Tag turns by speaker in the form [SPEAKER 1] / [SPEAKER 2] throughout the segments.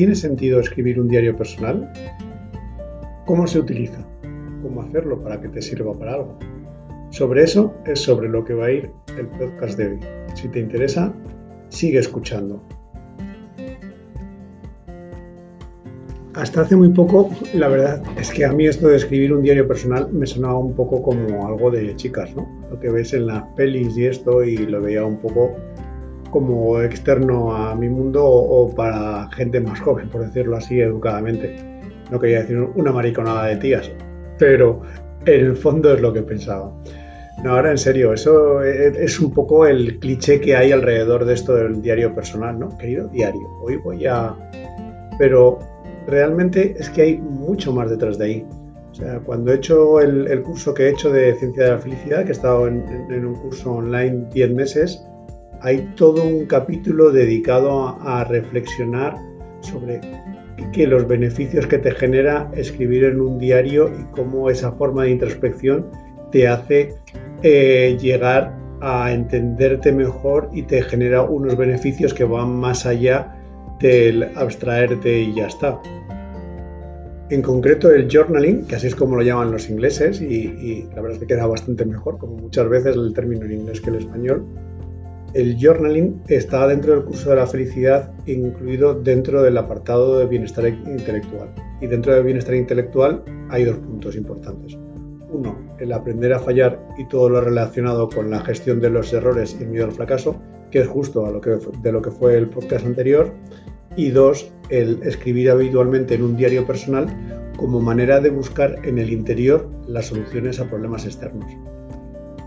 [SPEAKER 1] ¿Tiene sentido escribir un diario personal? ¿Cómo se utiliza? ¿Cómo hacerlo para que te sirva para algo? Sobre eso es sobre lo que va a ir el podcast de hoy. Si te interesa, sigue escuchando. Hasta hace muy poco, la verdad es que a mí esto de escribir un diario personal me sonaba un poco como algo de chicas, ¿no? Lo que ves en las pelis y esto, y lo veía un poco como externo a mi mundo o, para gente más joven, por decirlo así educadamente. No quería decir una mariconada de tías, pero en el fondo es lo que pensaba. No, ahora en serio, eso es un poco el cliché que hay alrededor de esto del diario personal, ¿no? Querido diario, hoy voy a... Pero realmente es que hay mucho más detrás de ahí. O sea, cuando he hecho el, curso que he hecho de Ciencia de la Felicidad, que he estado en, en un curso online 10 meses, hay todo un capítulo dedicado a, reflexionar sobre que los beneficios que te genera escribir en un diario y cómo esa forma de introspección te hace eh, llegar a entenderte mejor y te genera unos beneficios que van más allá del abstraerte y ya está. En concreto el journaling, que así es como lo llaman los ingleses y, y la verdad es que queda bastante mejor, como muchas veces el término en inglés que el español, el journaling está dentro del curso de la felicidad, incluido dentro del apartado de bienestar intelectual. Y dentro del bienestar intelectual hay dos puntos importantes. Uno, el aprender a fallar y todo lo relacionado con la gestión de los errores y el miedo al fracaso, que es justo de lo que fue el podcast anterior. Y dos, el escribir habitualmente en un diario personal como manera de buscar en el interior las soluciones a problemas externos.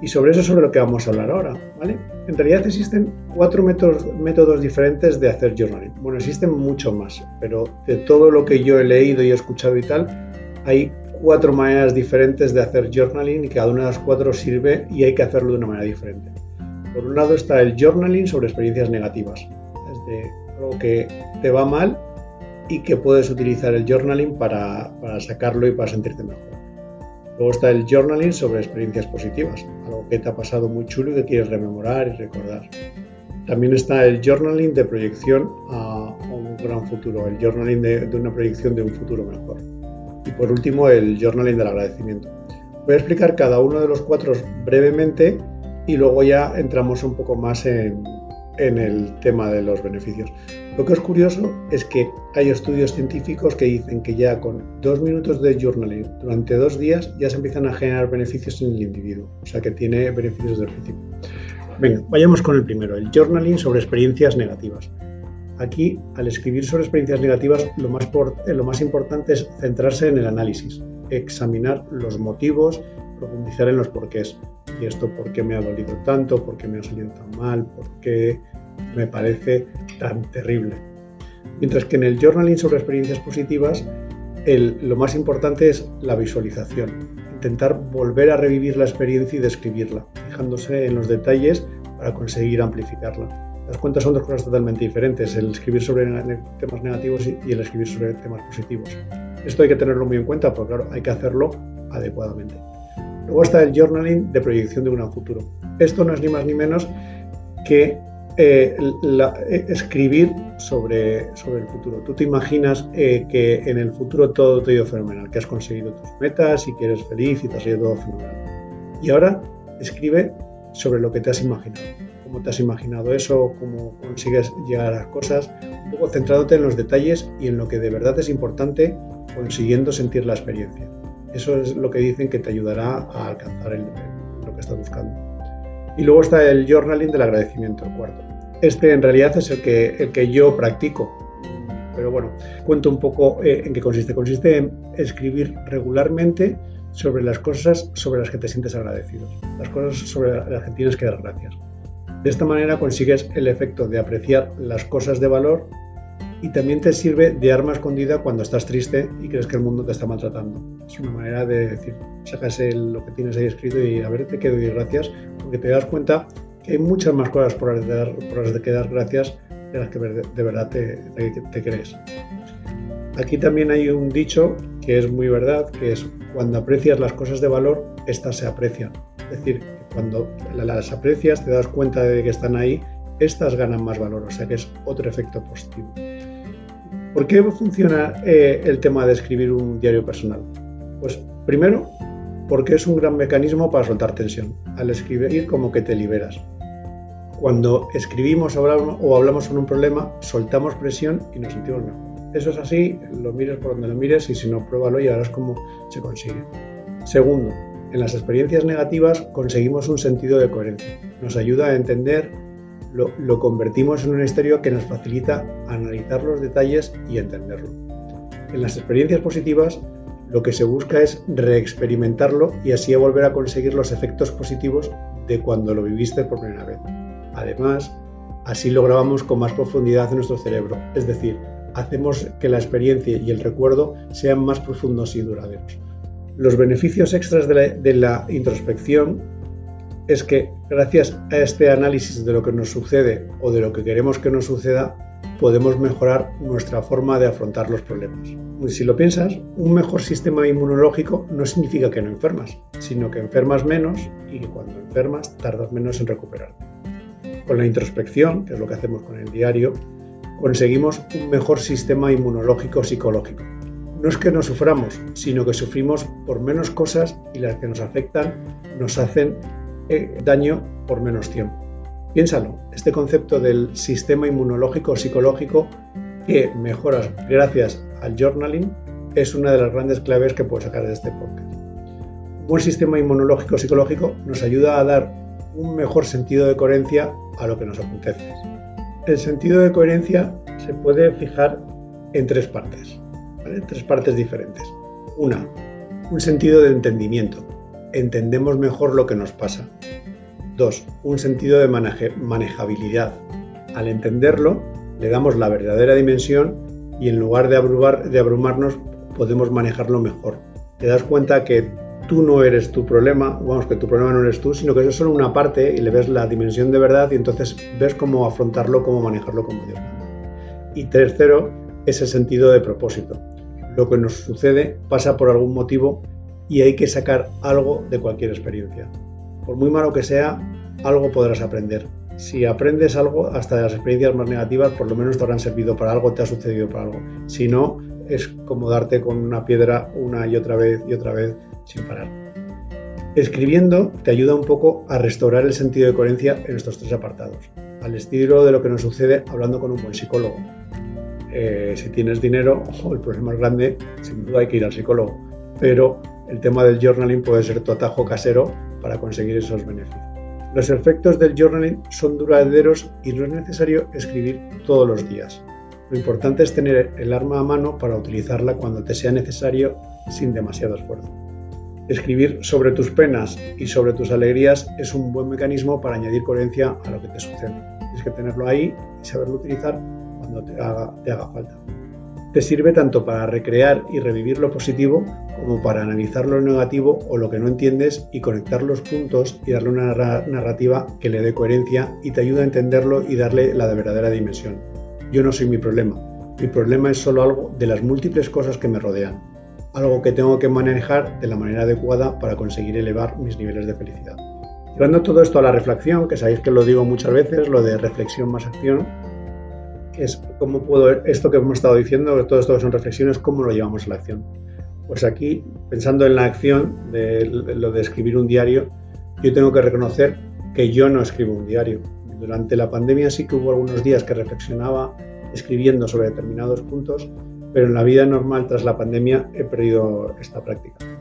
[SPEAKER 1] Y sobre eso es sobre lo que vamos a hablar ahora, ¿vale? En realidad existen cuatro métodos, métodos diferentes de hacer journaling. Bueno, existen mucho más, pero de todo lo que yo he leído y he escuchado y tal, hay cuatro maneras diferentes de hacer journaling y cada una de las cuatro sirve y hay que hacerlo de una manera diferente. Por un lado está el journaling sobre experiencias negativas, es de algo que te va mal y que puedes utilizar el journaling para, para sacarlo y para sentirte mejor. Luego está el journaling sobre experiencias positivas, algo que te ha pasado muy chulo y que quieres rememorar y recordar. También está el journaling de proyección a, un gran futuro, el journaling de, una proyección de un futuro mejor. Y por último, el journaling del agradecimiento. Voy a explicar cada uno de los cuatro brevemente y luego ya entramos un poco más en, en el tema de los beneficios. Lo que es curioso es que hay estudios científicos que dicen que ya con dos minutos de journaling durante dos días ya se empiezan a generar beneficios en el individuo, o sea que tiene beneficios del principio. Venga, vayamos con el primero, el journaling sobre experiencias negativas. Aquí, al escribir sobre experiencias negativas, lo más, eh, lo más importante es centrarse en el análisis, examinar los motivos, profundizar en los porqués. ¿Y esto por qué me ha dolido tanto? ¿Por qué me ha salido tan mal? ¿Por qué me parece tan terrible? Mientras que en el journaling sobre experiencias positivas, lo más importante es la visualización. Intentar volver a revivir la experiencia y describirla, fijándose en los detalles para conseguir amplificarla. Las cuentas son dos cosas totalmente diferentes, el escribir sobre temas negativos y el escribir sobre temas positivos. Esto hay que tenerlo muy en cuenta porque claro, hay que hacerlo adecuadamente. Luego está el journaling de proyección de un futuro. Esto no es ni más ni menos que eh, eh, escribir sobre, sobre el futuro. Tú te imaginas eh, que en el futuro todo te ha ido fenomenal, que has conseguido tus metas y que eres feliz y te has ido todo fenomenal. Y ahora escribe sobre lo que te has imaginado. Cómo te has imaginado eso, cómo consigues llegar a las cosas, un poco centrándote en los detalles y en lo que de verdad es importante, consiguiendo sentir la experiencia. Eso es lo que dicen que te ayudará a alcanzar lo que estás buscando. Y luego está el journaling del agradecimiento, el cuarto. Este en realidad es el que, el que yo practico. Pero bueno, cuento un poco eh, en qué consiste. Consiste en escribir regularmente sobre las cosas sobre las que te sientes agradecido, las cosas sobre las que tienes que dar gracias. De esta manera consigues el efecto de apreciar las cosas de valor y también te sirve de arma escondida cuando estás triste y crees que el mundo te está maltratando. Es una manera de decir, sacas lo que tienes ahí escrito y a ver, te quedo y gracias, porque te das cuenta que hay muchas más cosas por las dar, por las de que dar gracias de las que de verdad te, te, crees. Aquí también hay un dicho que es muy verdad, que es cuando aprecias las cosas de valor, estas se aprecian. Es decir, cuando las aprecias, te das cuenta de que están ahí, estas ganan más valor, o sea que es otro efecto positivo. ¿Por qué funciona eh, el tema de escribir un diario personal? Pues primero, porque es un gran mecanismo para soltar tensión. Al escribir como que te liberas. Cuando escribimos o hablamos sobre un problema, soltamos presión y nos sentimos mejor. Eso es así, lo mires por donde lo mires y si no, pruébalo y verás cómo se consigue. Segundo, en las experiencias negativas conseguimos un sentido de coherencia. Nos ayuda a entender, lo, convertimos en un estéreo que nos facilita analizar los detalles y entenderlo. En las experiencias positivas lo que se busca es reexperimentarlo y así volver a conseguir los efectos positivos de cuando lo viviste por primera vez. Además, así lo grabamos con más profundidad en nuestro cerebro, es decir, hacemos que la experiencia y el recuerdo sean más profundos y duraderos. Los beneficios extras de la, introspección es que gracias a este análisis de lo que nos sucede o de lo que queremos que nos suceda, podemos mejorar nuestra forma de afrontar los problemas. Si lo piensas, un mejor sistema inmunológico no significa que no enfermas, sino que enfermas menos y que cuando enfermas tardas menos en recuperarte. Con la introspección, que es lo que hacemos con el diario, conseguimos un mejor sistema inmunológico psicológico. No es que no suframos, sino que sufrimos por menos cosas y las que nos afectan nos hacen eh, daño por menos tiempo. Piénsalo, este concepto del sistema inmunológico psicológico que mejoras gracias al journaling es una de las grandes claves que puedo sacar de este podcast. Un buen sistema inmunológico psicológico nos ayuda a dar un mejor sentido de coherencia a lo que nos acontece. El sentido de coherencia se puede fijar en tres partes, tres partes diferentes. Una, un sentido de entendimiento. Entendemos mejor lo que nos pasa. Dos, un sentido de manejabilidad. Al entenderlo, le damos la verdadera dimensión y en lugar de, abrumarnos, podemos manejarlo mejor. Te das cuenta que tú no eres tu problema, vamos, que tu problema no eres tú, sino que es solo una parte y le ves la dimensión de verdad y entonces ves cómo afrontarlo, cómo manejarlo como Dios. Y tercero, ese sentido de propósito. Lo que nos sucede pasa por algún motivo y hay que sacar algo de cualquier experiencia. Por muy malo que sea, algo podrás aprender. Si aprendes algo, hasta de las experiencias más negativas, por lo menos te habrán servido para algo, te ha sucedido para algo. Si no, es como darte con una piedra una y otra vez y otra vez sin parar. Escribiendo te ayuda un poco a restaurar el sentido de coherencia en estos tres apartados, al estilo de lo que nos sucede hablando con un buen psicólogo. Eh, si tienes dinero el problema es grande, sin duda hay que ir al psicólogo, pero el tema del journaling puede ser tu atajo casero para conseguir esos beneficios. Los efectos del journaling son duraderos y no es necesario escribir todos los días. Lo importante es tener el arma a mano para utilizarla cuando te sea necesario sin demasiado esfuerzo. Escribir sobre tus penas y sobre tus alegrías es un buen mecanismo para añadir coherencia a lo que te sucede. Tienes que tenerlo ahí y saberlo utilizar cuando te haga, te haga falta. Te sirve tanto para recrear y revivir lo positivo como para analizar lo negativo o lo que no entiendes y conectar los puntos y darle una narrativa que le dé coherencia y te ayuda a entenderlo y darle la verdadera dimensión. Yo no soy mi problema. Mi problema es solo algo de las múltiples cosas que me rodean algo que tengo que manejar de la manera adecuada para conseguir elevar mis niveles de felicidad. Llevando todo esto a la reflexión, que sabéis que lo digo muchas veces, lo de reflexión más acción, es cómo puedo, esto que hemos estado diciendo, todo esto son reflexiones, cómo lo llevamos a la acción. Pues aquí, pensando en la acción de lo de escribir un diario, yo tengo que reconocer que yo no escribo un diario. Durante la pandemia sí que hubo algunos días que reflexionaba escribiendo sobre determinados puntos, pero en la vida normal tras la pandemia he perdido esta práctica.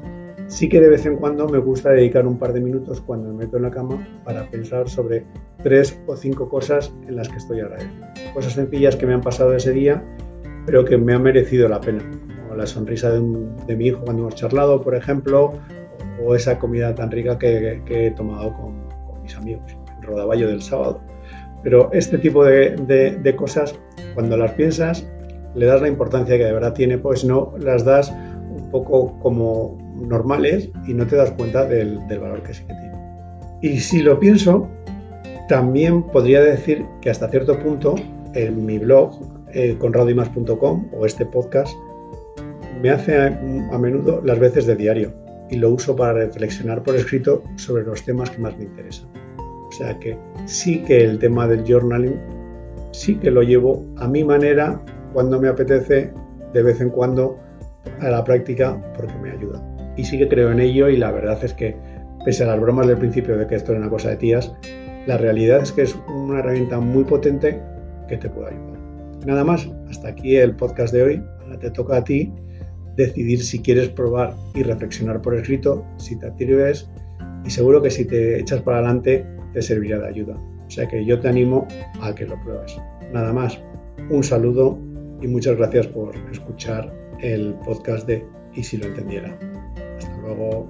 [SPEAKER 1] Sí que de vez en cuando me gusta dedicar un par de minutos cuando me meto en la cama para pensar sobre tres o cinco cosas en las que estoy agradecido. Cosas sencillas que me han pasado ese día, pero que me han merecido la pena. Como la sonrisa de, mi hijo cuando hemos charlado, por ejemplo, o esa comida tan rica que, he tomado con, mis amigos, el rodaballo del sábado. Pero este tipo de cosas, cuando las piensas, le das la importancia que de verdad tiene, pues no las das un poco como normales y no te das cuenta del, valor que sí que tiene. Y si lo pienso, también podría decir que hasta cierto punto en mi blog, eh, conradimás.com o este podcast, me hace a, a menudo las veces de diario y lo uso para reflexionar por escrito sobre los temas que más me interesan. O sea que sí que el tema del journaling sí que lo llevo a mi manera cuando me apetece, de vez en cuando a la práctica porque me ayuda. Y sí que creo en ello y la verdad es que, pese a las bromas del principio de que esto era una cosa de tías, la realidad es que es una herramienta muy potente que te puede ayudar. Nada más, hasta aquí el podcast de hoy. Ahora te toca a ti decidir si quieres probar y reflexionar por escrito, si te atreves y seguro que si te echas para adelante te servirá de ayuda. O sea que yo te animo a que lo pruebes. Nada más, un saludo y muchas gracias por escuchar el podcast de Y si lo entendiera. Hasta luego.